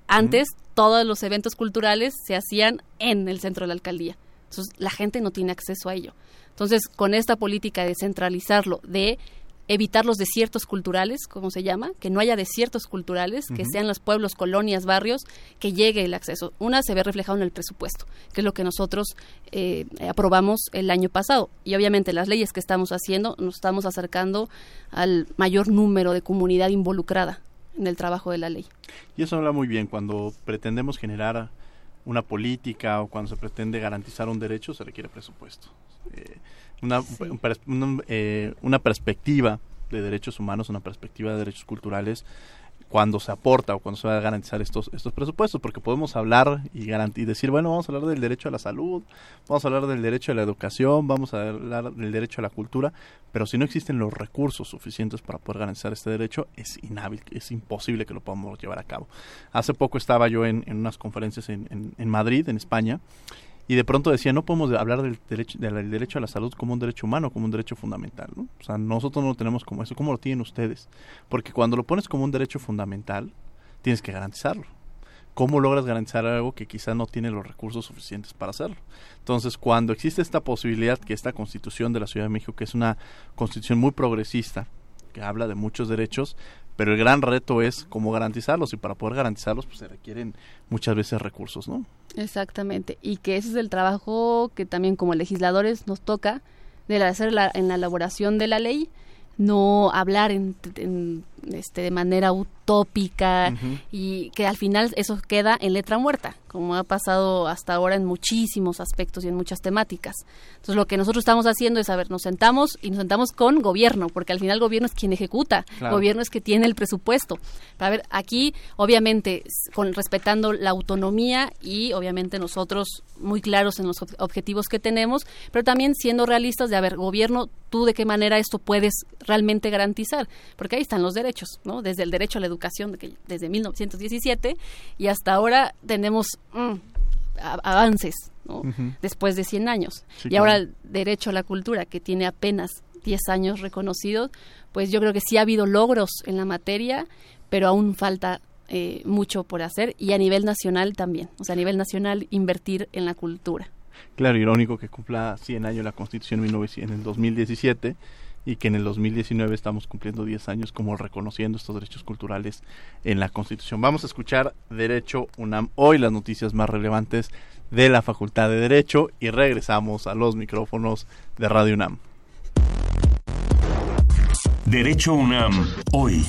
antes todos los eventos culturales se hacían en el centro de la alcaldía. Entonces la gente no tiene acceso a ello. Entonces, con esta política de centralizarlo, de evitar los desiertos culturales, como se llama, que no haya desiertos culturales, que sean los pueblos, colonias, barrios, que llegue el acceso. Una se ve reflejado en el presupuesto, que es lo que nosotros eh, aprobamos el año pasado. Y obviamente las leyes que estamos haciendo nos estamos acercando al mayor número de comunidad involucrada en el trabajo de la ley. Y eso habla muy bien cuando pretendemos generar una política o cuando se pretende garantizar un derecho se requiere presupuesto. Eh, una, eh, una perspectiva de derechos humanos, una perspectiva de derechos culturales cuando se aporta o cuando se va a garantizar estos estos presupuestos, porque podemos hablar y, y decir, bueno, vamos a hablar del derecho a la salud, vamos a hablar del derecho a la educación, vamos a hablar del derecho a la cultura, pero si no existen los recursos suficientes para poder garantizar este derecho, es inhábil, es imposible que lo podamos llevar a cabo. Hace poco estaba yo en, unas conferencias en, en Madrid, en España, y de pronto decía, no podemos hablar del derecho, del derecho a la salud como un derecho humano, como un derecho fundamental, ¿no? O sea, nosotros no lo tenemos como eso, ¿cómo lo tienen ustedes? Porque cuando lo pones como un derecho fundamental, tienes que garantizarlo. ¿Cómo logras garantizar algo que quizás no tiene los recursos suficientes para hacerlo? Entonces, cuando existe esta posibilidad que esta constitución de la Ciudad de México, que es una constitución muy progresista, que habla de muchos derechos, pero el gran reto es cómo garantizarlos y para poder garantizarlos pues se requieren muchas veces recursos, ¿no? Exactamente, y que ese es el trabajo que también como legisladores nos toca de hacer la, en la elaboración de la ley, no hablar en, este, de manera utópica y que al final eso queda en letra muerta, como ha pasado hasta ahora en muchísimos aspectos y en muchas temáticas. Entonces lo que nosotros estamos haciendo es, a ver, nos sentamos y nos sentamos con gobierno, porque al final el gobierno es quien ejecuta, gobierno es que tiene el presupuesto. A ver, aquí obviamente con respetando la autonomía y obviamente nosotros muy claros en los objetivos que tenemos, pero también siendo realistas de, a ver, gobierno, tú de qué manera esto puedes realmente garantizar, porque ahí están los derechos, ¿no? Desde el derecho a la educación, desde 1917 y hasta ahora tenemos mm, avances, Después de 100 años. y ahora el derecho a la cultura, que tiene apenas 10 años reconocidos, pues yo creo que sí ha habido logros en la materia, pero aún falta eh, mucho por hacer y a nivel nacional también, o sea, a nivel nacional invertir en la cultura. Claro, irónico que cumpla 100 años la Constitución en el 2017 y que en el 2019 estamos cumpliendo 10 años como reconociendo estos derechos culturales en la Constitución. Vamos a escuchar Derecho UNAM hoy, las noticias más relevantes de la Facultad de Derecho y regresamos a los micrófonos de Radio UNAM. Derecho UNAM hoy.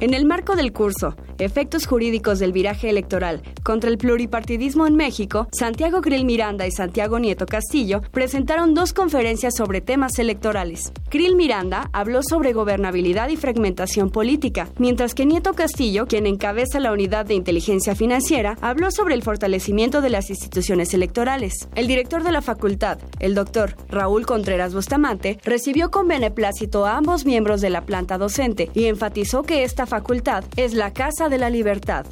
En el marco del curso Efectos jurídicos del viraje electoral contra el pluripartidismo en México, Santiago Grill Miranda y Santiago Nieto Castillo presentaron dos conferencias sobre temas electorales. Grill Miranda habló sobre gobernabilidad y fragmentación política, mientras que Nieto Castillo, quien encabeza la unidad de inteligencia financiera, habló sobre el fortalecimiento de las instituciones electorales. El director de la facultad, el doctor Raúl Contreras Bustamante, recibió con beneplácito a ambos miembros de la planta docente y enfatizó que esta facultad es la casa de la Libertad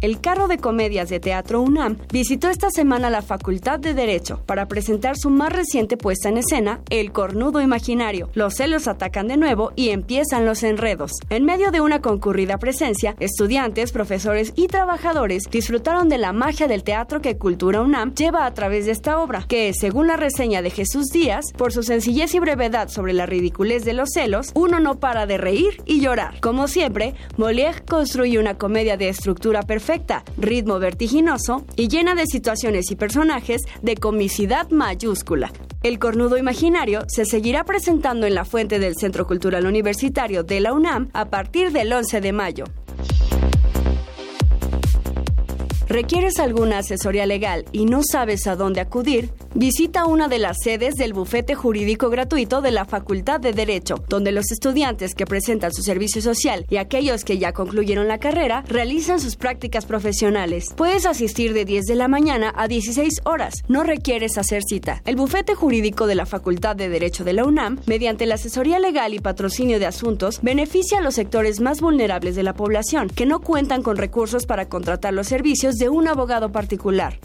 el carro de comedias de Teatro UNAM visitó esta semana la Facultad de Derecho para presentar su más reciente puesta en escena, El Cornudo Imaginario. Los celos atacan de nuevo y empiezan los enredos. En medio de una concurrida presencia, estudiantes, profesores y trabajadores disfrutaron de la magia del teatro que Cultura UNAM lleva a través de esta obra, que, según la reseña de Jesús Díaz, por su sencillez y brevedad sobre la ridiculez de los celos, uno no para de reír y llorar. Como siempre, Molière construye una comedia de estructura perfecta ritmo vertiginoso y llena de situaciones y personajes de comicidad mayúscula. El cornudo imaginario se seguirá presentando en la fuente del Centro Cultural Universitario de la UNAM a partir del 11 de mayo. ¿Requieres alguna asesoría legal y no sabes a dónde acudir? Visita una de las sedes del bufete jurídico gratuito de la Facultad de Derecho, donde los estudiantes que presentan su servicio social y aquellos que ya concluyeron la carrera realizan sus prácticas profesionales. Puedes asistir de 10 de la mañana a 16 horas. No requieres hacer cita. El bufete jurídico de la Facultad de Derecho de la UNAM, mediante la asesoría legal y patrocinio de asuntos, beneficia a los sectores más vulnerables de la población que no cuentan con recursos para contratar los servicios de un abogado particular.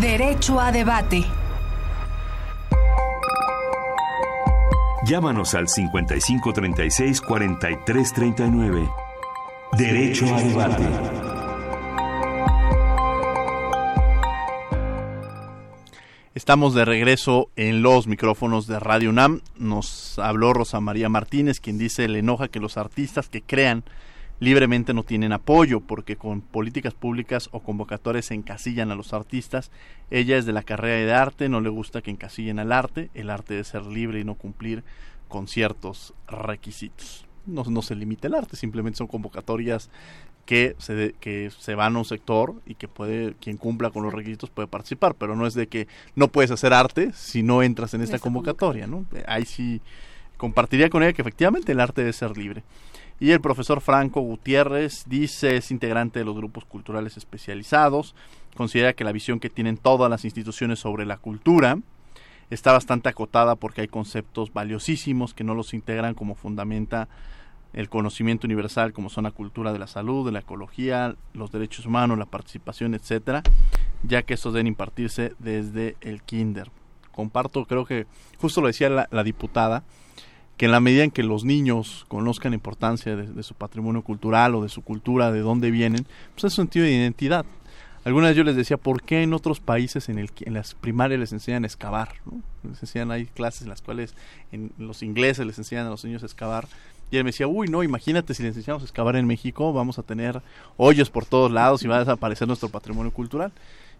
Derecho a debate. Llámanos al 5536 4339. Derecho a debate. Estamos de regreso en los micrófonos de Radio UNAM. Nos habló Rosa María Martínez, quien dice le enoja que los artistas que crean libremente no tienen apoyo porque con políticas públicas o convocatorias se encasillan a los artistas. Ella es de la carrera de arte, no le gusta que encasillen al arte. El arte debe ser libre y no cumplir con ciertos requisitos. No, no se limita el arte, simplemente son convocatorias que se, que se van a un sector y que puede quien cumpla con los requisitos puede participar, pero no es de que no puedes hacer arte si no entras en esta convocatoria, ¿no? Ahí sí compartiría con ella que efectivamente el arte debe ser libre. Y el profesor Franco Gutiérrez dice es integrante de los grupos culturales especializados, considera que la visión que tienen todas las instituciones sobre la cultura está bastante acotada porque hay conceptos valiosísimos que no los integran como fundamenta el conocimiento universal como son la cultura de la salud, de la ecología, los derechos humanos, la participación, etcétera, ya que estos deben impartirse desde el kinder. Comparto, creo que justo lo decía la, diputada, que en la medida en que los niños conozcan la importancia de, su patrimonio cultural o de su cultura, de dónde vienen, pues es un sentido de identidad. Algunas yo les decía, ¿por qué en otros países en, el, en las primarias les enseñan a excavar? Les enseñan, hay clases en las cuales en los ingleses les enseñan a los niños a excavar y él me decía, uy, no, imagínate si le enseñamos a excavar en México, vamos a tener hoyos por todos lados y va a desaparecer nuestro patrimonio cultural.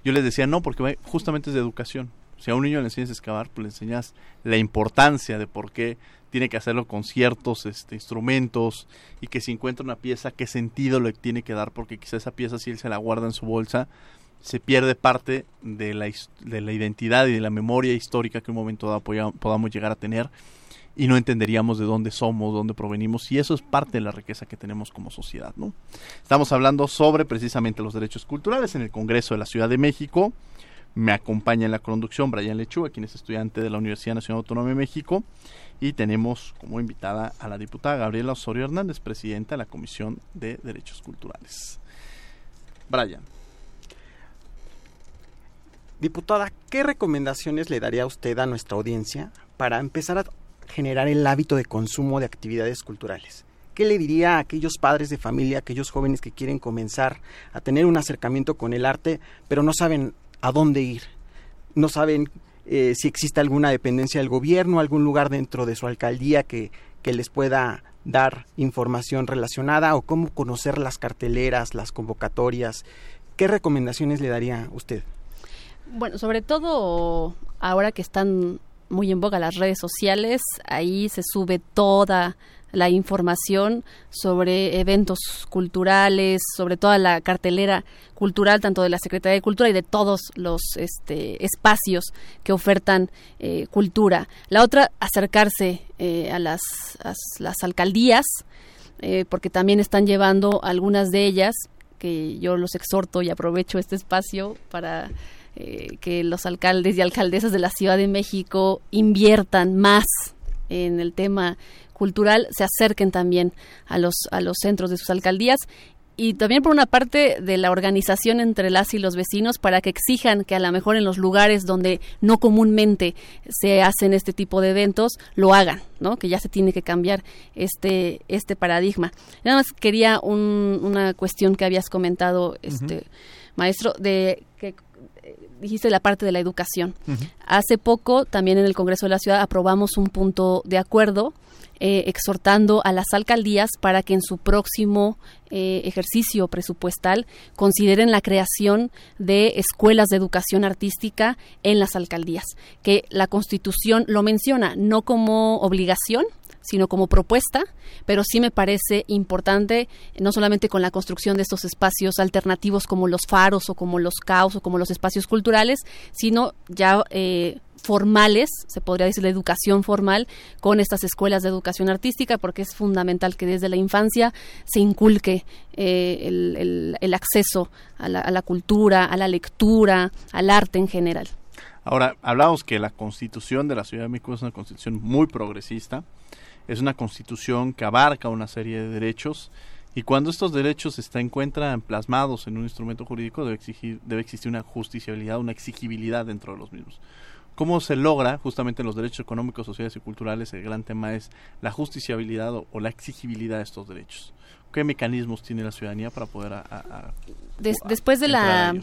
Yo les decía, no, porque justamente es de educación. Si a un niño le enseñas a excavar, pues le enseñas la importancia de por qué tiene que hacerlo con ciertos este, instrumentos y que si encuentra una pieza, qué sentido le tiene que dar, porque quizá esa pieza, si él se la guarda en su bolsa, se pierde parte de la, de la identidad y de la memoria histórica que en un momento dado podamos llegar a tener y no entenderíamos de dónde somos, dónde provenimos, y eso es parte de la riqueza que tenemos como sociedad. ¿no? Estamos hablando sobre precisamente los derechos culturales en el Congreso de la Ciudad de México. Me acompaña en la conducción Brian Lechuga, quien es estudiante de la Universidad Nacional Autónoma de México, y tenemos como invitada a la diputada Gabriela Osorio Hernández, presidenta de la Comisión de Derechos Culturales. Brian. Diputada, ¿qué recomendaciones le daría usted a nuestra audiencia para empezar a generar el hábito de consumo de actividades culturales. ¿Qué le diría a aquellos padres de familia, aquellos jóvenes que quieren comenzar a tener un acercamiento con el arte, pero no saben a dónde ir? No saben eh, si existe alguna dependencia del gobierno, algún lugar dentro de su alcaldía que, que les pueda dar información relacionada o cómo conocer las carteleras, las convocatorias. ¿Qué recomendaciones le daría usted? Bueno, sobre todo ahora que están muy en boga las redes sociales, ahí se sube toda la información sobre eventos culturales, sobre toda la cartelera cultural, tanto de la Secretaría de Cultura y de todos los este, espacios que ofertan eh, cultura. La otra, acercarse eh, a, las, las alcaldías, eh, porque también están llevando algunas de ellas, que yo los exhorto y aprovecho este espacio para eh, que los alcaldes y alcaldesas de la Ciudad de México inviertan más en el tema cultural, se acerquen también a los, a los centros de sus alcaldías y también por una parte de la organización entre las y los vecinos para que exijan que a lo mejor en los lugares donde no comúnmente se hacen este tipo de eventos lo hagan, ¿no? Que ya se tiene que cambiar este este paradigma. Nada más quería una cuestión que habías comentado, este maestro, de que dijiste la parte de la educación. Hace poco, también en el Congreso de la Ciudad, aprobamos un punto de acuerdo eh, exhortando a las alcaldías para que en su próximo eh, ejercicio presupuestal consideren la creación de escuelas de educación artística en las alcaldías, que la Constitución lo menciona no como obligación, sino como propuesta, pero sí me parece importante, no solamente con la construcción de estos espacios alternativos como los faros o como los caos o como los espacios culturales, sino ya eh, formales, se podría decir la educación formal, con estas escuelas de educación artística, porque es fundamental que desde la infancia se inculque eh, el, acceso a la, a la cultura, a la lectura, al arte en general. Ahora, hablamos que la constitución de la Ciudad de México es una constitución muy progresista, es una constitución que abarca una serie de derechos y cuando estos derechos se encuentran plasmados en un instrumento jurídico debe, exigir, debe existir una justiciabilidad, una exigibilidad dentro de los mismos. ¿Cómo se logra justamente en los derechos económicos, sociales y culturales? El gran tema es la justiciabilidad o, la exigibilidad de estos derechos. ¿Qué mecanismos tiene la ciudadanía para poder después de la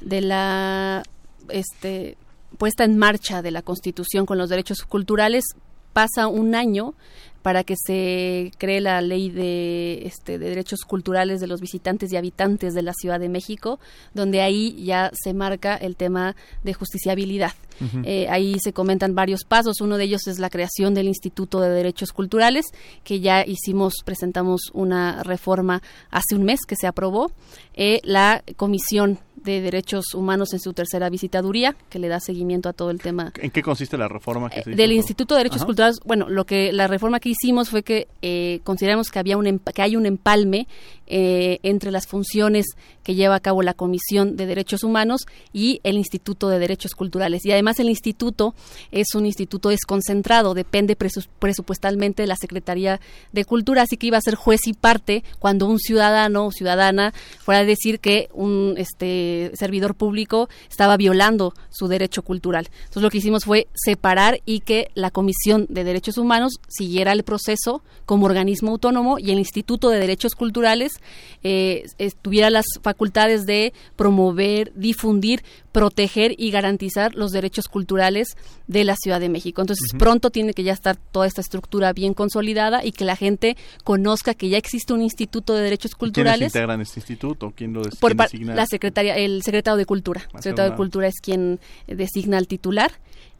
de la este puesta en marcha de la Constitución con los derechos culturales pasa un año para que se cree la ley de, este, de derechos culturales de los visitantes y habitantes de la Ciudad de México, donde ahí ya se marca el tema de justiciabilidad. Eh, ahí se comentan varios pasos. Uno de ellos es la creación del Instituto de Derechos Culturales, que ya hicimos, presentamos una reforma hace un mes que se aprobó. Eh, la Comisión de Derechos Humanos en su tercera visitaduría, que le da seguimiento a todo el tema. ¿En qué consiste la reforma que se Del Instituto de Derechos Culturales, bueno, lo que la reforma que hicimos fue que eh, consideramos que había un que hay un empalme eh, entre las funciones que lleva a cabo la Comisión de Derechos Humanos y el Instituto de Derechos Culturales. Y además el instituto es un instituto desconcentrado, depende presupuestalmente de la Secretaría de Cultura, así que iba a ser juez y parte cuando un ciudadano o ciudadana fuera a decir que un este servidor público estaba violando su derecho cultural. Entonces lo que hicimos fue separar y que la Comisión de Derechos Humanos siguiera el proceso como organismo autónomo y el Instituto de Derechos Culturales eh, tuviera las facultades de promover, difundir, proteger y garantizar los derechos culturales de la Ciudad de México. Entonces, pronto tiene que ya estar toda esta estructura bien consolidada y que la gente conozca que ya existe un Instituto de Derechos Culturales. ¿Quiénes integran este instituto? ¿Quién lo Por La secretaria, el secretario de Cultura. El secretario de Cultura es quien designa al titular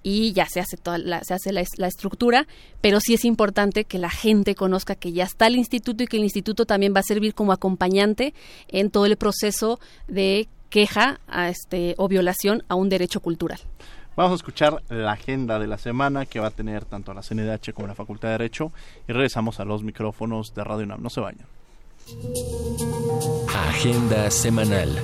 y ya se hace toda la, se hace la, estructura, pero sí es importante que la gente conozca que ya está el instituto y que el instituto también va a servir como acompañante en todo el proceso de queja a este o violación a un derecho cultural. Vamos a escuchar la agenda de la semana que va a tener tanto la CNDH como la Facultad de Derecho y regresamos a los micrófonos de Radio UNAM. No se vayan. Agenda semanal.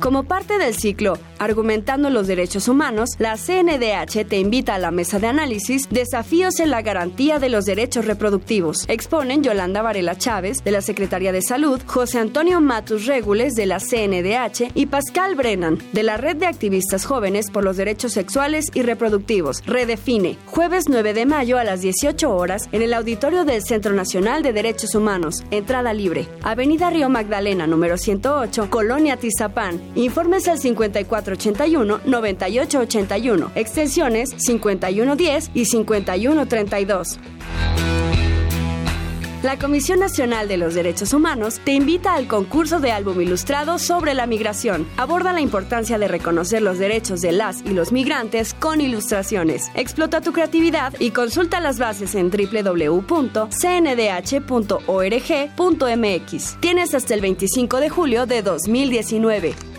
Como parte del ciclo Argumentando los Derechos Humanos, la CNDH te invita a la mesa de análisis Desafíos en la garantía de los derechos reproductivos. Exponen Yolanda Varela Chávez, de la Secretaría de Salud, José Antonio Matus Regules, de la CNDH, y Pascal Brennan, de la Red de Activistas Jóvenes por los Derechos Sexuales y Reproductivos. Redefine, jueves 9 de mayo a las 18 horas en el auditorio del Centro Nacional de Derechos Humanos. Entrada libre. Avenida Río Magdalena, número 108, Colonia Tizapán. Informes al 5481-9881, extensiones 5110 y 5132. La Comisión Nacional de los Derechos Humanos te invita al concurso de álbum ilustrado sobre la migración. Aborda la importancia de reconocer los derechos de las y los migrantes con ilustraciones. Explota tu creatividad y consulta las bases en www.cndh.org.mx. Tienes hasta el 25 de julio de 2019.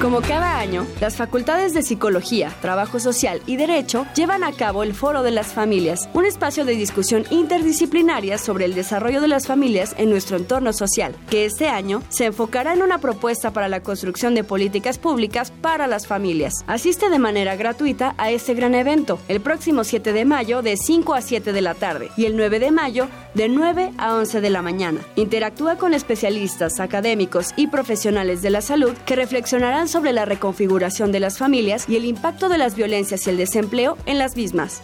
Como cada año, las facultades de Psicología, Trabajo Social y Derecho llevan a cabo el Foro de las Familias, un espacio de discusión interdisciplinaria sobre el desarrollo de las familias en nuestro entorno social, que este año se enfocará en una propuesta para la construcción de políticas públicas para las familias. Asiste de manera gratuita a este gran evento el próximo 7 de mayo de 5 a 7 de la tarde y el 9 de mayo de 9 a 11 de la mañana. Interactúa con especialistas, académicos y profesionales de la salud que reflexionarán sobre la reconfiguración de las familias y el impacto de las violencias y el desempleo en las mismas.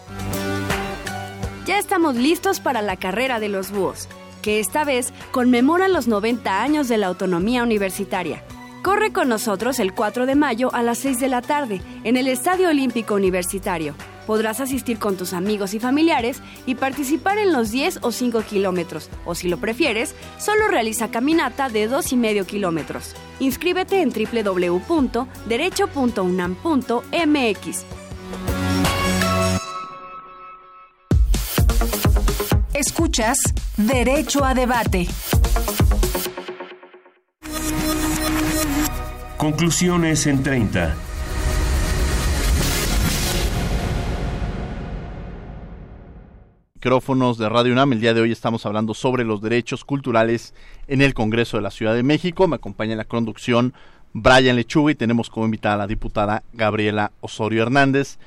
Ya estamos listos para la carrera de los búhos, que esta vez conmemora los 90 años de la autonomía universitaria. Corre con nosotros el 4 de mayo a las 6 de la tarde en el Estadio Olímpico Universitario podrás asistir con tus amigos y familiares y participar en los 10 o 5 kilómetros, o si lo prefieres, solo realiza caminata de 2,5 kilómetros. Inscríbete en www.derecho.unam.mx. Escuchas Derecho a Debate. Conclusiones en 30. Micrófonos de Radio UNAM. El día de hoy estamos hablando sobre los derechos culturales en el Congreso de la Ciudad de México. Me acompaña en la conducción Brian Lechuga y tenemos como invitada a la diputada Gabriela Osorio Hernández,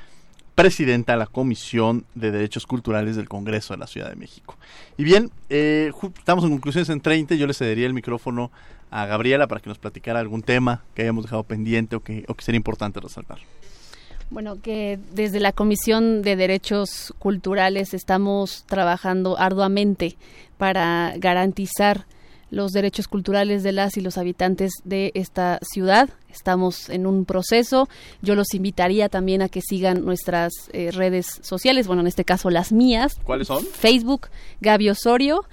presidenta de la Comisión de Derechos Culturales del Congreso de la Ciudad de México. Y bien, eh, estamos en conclusiones en 30. Yo le cedería el micrófono a Gabriela para que nos platicara algún tema que hayamos dejado pendiente o que, o que sería importante resaltar. Bueno, que desde la Comisión de Derechos Culturales estamos trabajando arduamente para garantizar los derechos culturales de las y los habitantes de esta ciudad. Estamos en un proceso. Yo los invitaría también a que sigan nuestras eh, redes sociales, bueno, en este caso las mías. ¿Cuáles son? Facebook, Gaby Osorio.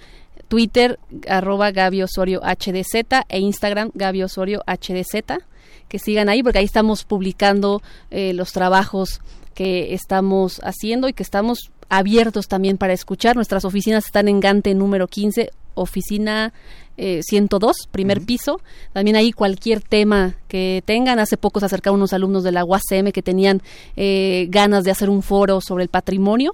Twitter, arroba Gaby Osorio HDZ e Instagram, Gaby Osorio HDZ. Que sigan ahí porque ahí estamos publicando eh, los trabajos que estamos haciendo y que estamos abiertos también para escuchar. Nuestras oficinas están en Gante número 15, oficina 102, eh, primer piso. También ahí cualquier tema que tengan. Hace poco se acercaron unos alumnos de la UACM que tenían eh, ganas de hacer un foro sobre el patrimonio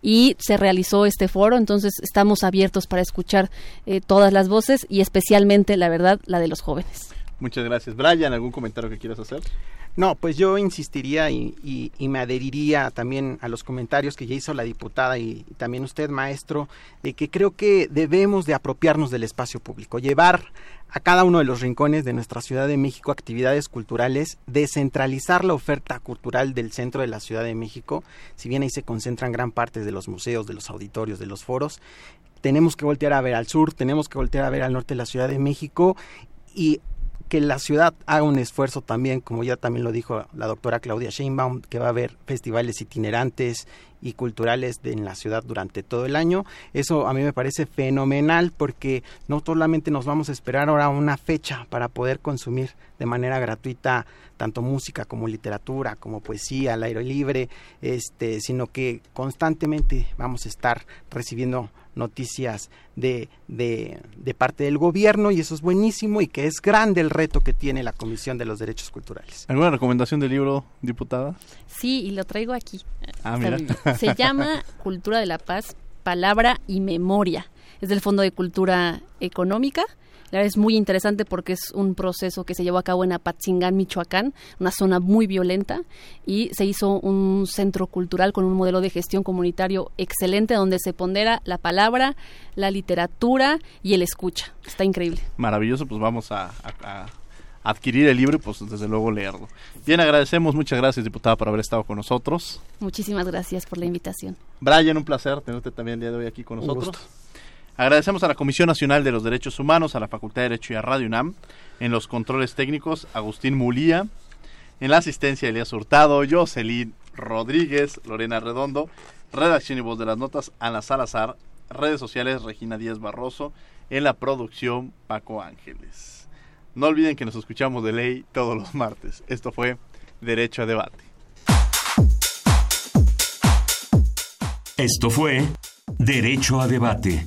y se realizó este foro. Entonces estamos abiertos para escuchar eh, todas las voces y especialmente, la verdad, la de los jóvenes. Muchas gracias. Brian, ¿algún comentario que quieras hacer? No, pues yo insistiría y, me adheriría también a los comentarios que ya hizo la diputada y, también usted, maestro, de que creo que debemos de apropiarnos del espacio público, llevar a cada uno de los rincones de nuestra Ciudad de México actividades culturales, descentralizar la oferta cultural del centro de la Ciudad de México, si bien ahí se concentran gran parte de los museos, de los auditorios, de los foros, tenemos que voltear a ver al sur, tenemos que voltear a ver al norte de la Ciudad de México y que la ciudad haga un esfuerzo también, como ya también lo dijo la doctora Claudia Sheinbaum, que va a haber festivales itinerantes y culturales en la ciudad durante todo el año. Eso a mí me parece fenomenal porque no solamente nos vamos a esperar ahora una fecha para poder consumir de manera gratuita tanto música como literatura, como poesía al aire libre, este, sino que constantemente vamos a estar recibiendo noticias de, de, de, parte del gobierno y eso es buenísimo y que es grande el reto que tiene la Comisión de los Derechos Culturales. ¿Alguna recomendación de libro, diputada? Sí, y lo traigo aquí. Ah, mira. Se llama Cultura de la Paz, Palabra y Memoria. Es del Fondo de Cultura Económica. La verdad es muy interesante porque es un proceso que se llevó a cabo en Apatzingán, Michoacán, una zona muy violenta, y se hizo un centro cultural con un modelo de gestión comunitario excelente donde se pondera la palabra, la literatura y el escucha. Está increíble. Maravilloso, pues vamos a, adquirir el libro y pues desde luego leerlo. Bien, agradecemos, muchas gracias diputada por haber estado con nosotros. Muchísimas gracias por la invitación. Brian, un placer tenerte también el día de hoy aquí con nosotros. Agradecemos a la Comisión Nacional de los Derechos Humanos, a la Facultad de Derecho y a Radio UNAM, en los controles técnicos, Agustín Mulía, en la asistencia Elías Hurtado, Jocelyn Rodríguez, Lorena Redondo, redacción y voz de las notas, Ana Salazar, redes sociales, Regina Díaz Barroso, en la producción, Paco Ángeles. No olviden que nos escuchamos de ley todos los martes. Esto fue Derecho a Debate. Esto fue Derecho a Debate.